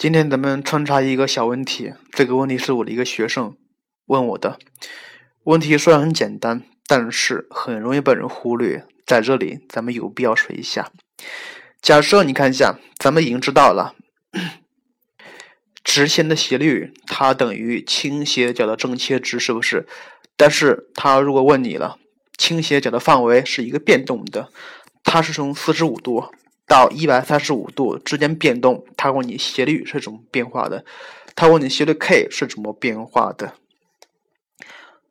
今天咱们穿插一个小问题，这个问题是我的一个学生问我的。问题虽然很简单，但是很容易被人忽略。在这里，咱们有必要说一下。假设你看一下，咱们已经知道了，直线的斜率它等于倾斜角的正切值，是不是？但是他如果问你了，倾斜角的范围是一个变动的，它是从四十五度。到一百三十五度之间变动，他问你斜率是怎么变化的？他问你斜率 k 是怎么变化的？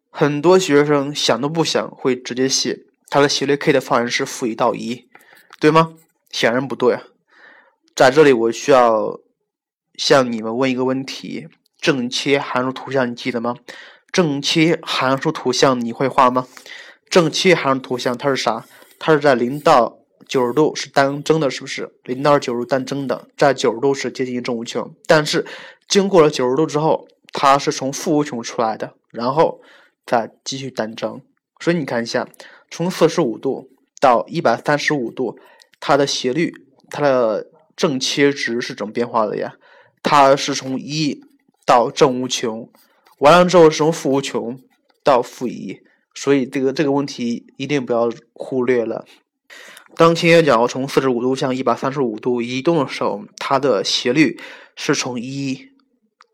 很多学生想都不想会直接写他的斜率 k 的范围是负一到一，对吗？显然不对。在这里我需要向你们问一个问题：正切函数图像你记得吗？正切函数图像你会画吗？正切函数图像它是啥？它是在零到九十度是单增的，是不是？零到九十度单增的，在九十度是接近于正无穷，但是经过了九十度之后，它是从负无穷出来的，然后再继续单增。所以你看一下，从四十五度到一百三十五度，它的斜率，它的正切值是怎么变化的呀？它是从一到正无穷，完了之后是从负无穷到负一，所以这个这个问题一定不要忽略了。当倾斜角从四十五度向一百三十五度移动的时候，它的斜率是从一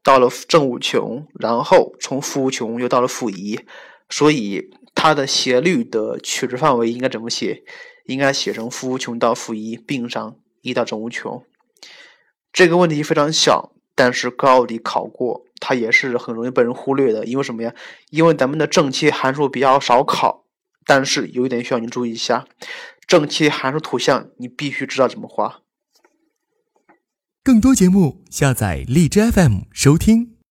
到了正无穷，然后从负无穷又到了负一，所以它的斜率的取值范围应该怎么写？应该写成负无穷到负一并上一到正无穷。这个问题非常小，但是高考里考过，它也是很容易被人忽略的。因为什么呀？因为咱们的正切函数比较少考，但是有一点需要您注意一下。正切函数图像，你必须知道怎么画。更多节目，下载荔枝 FM 收听。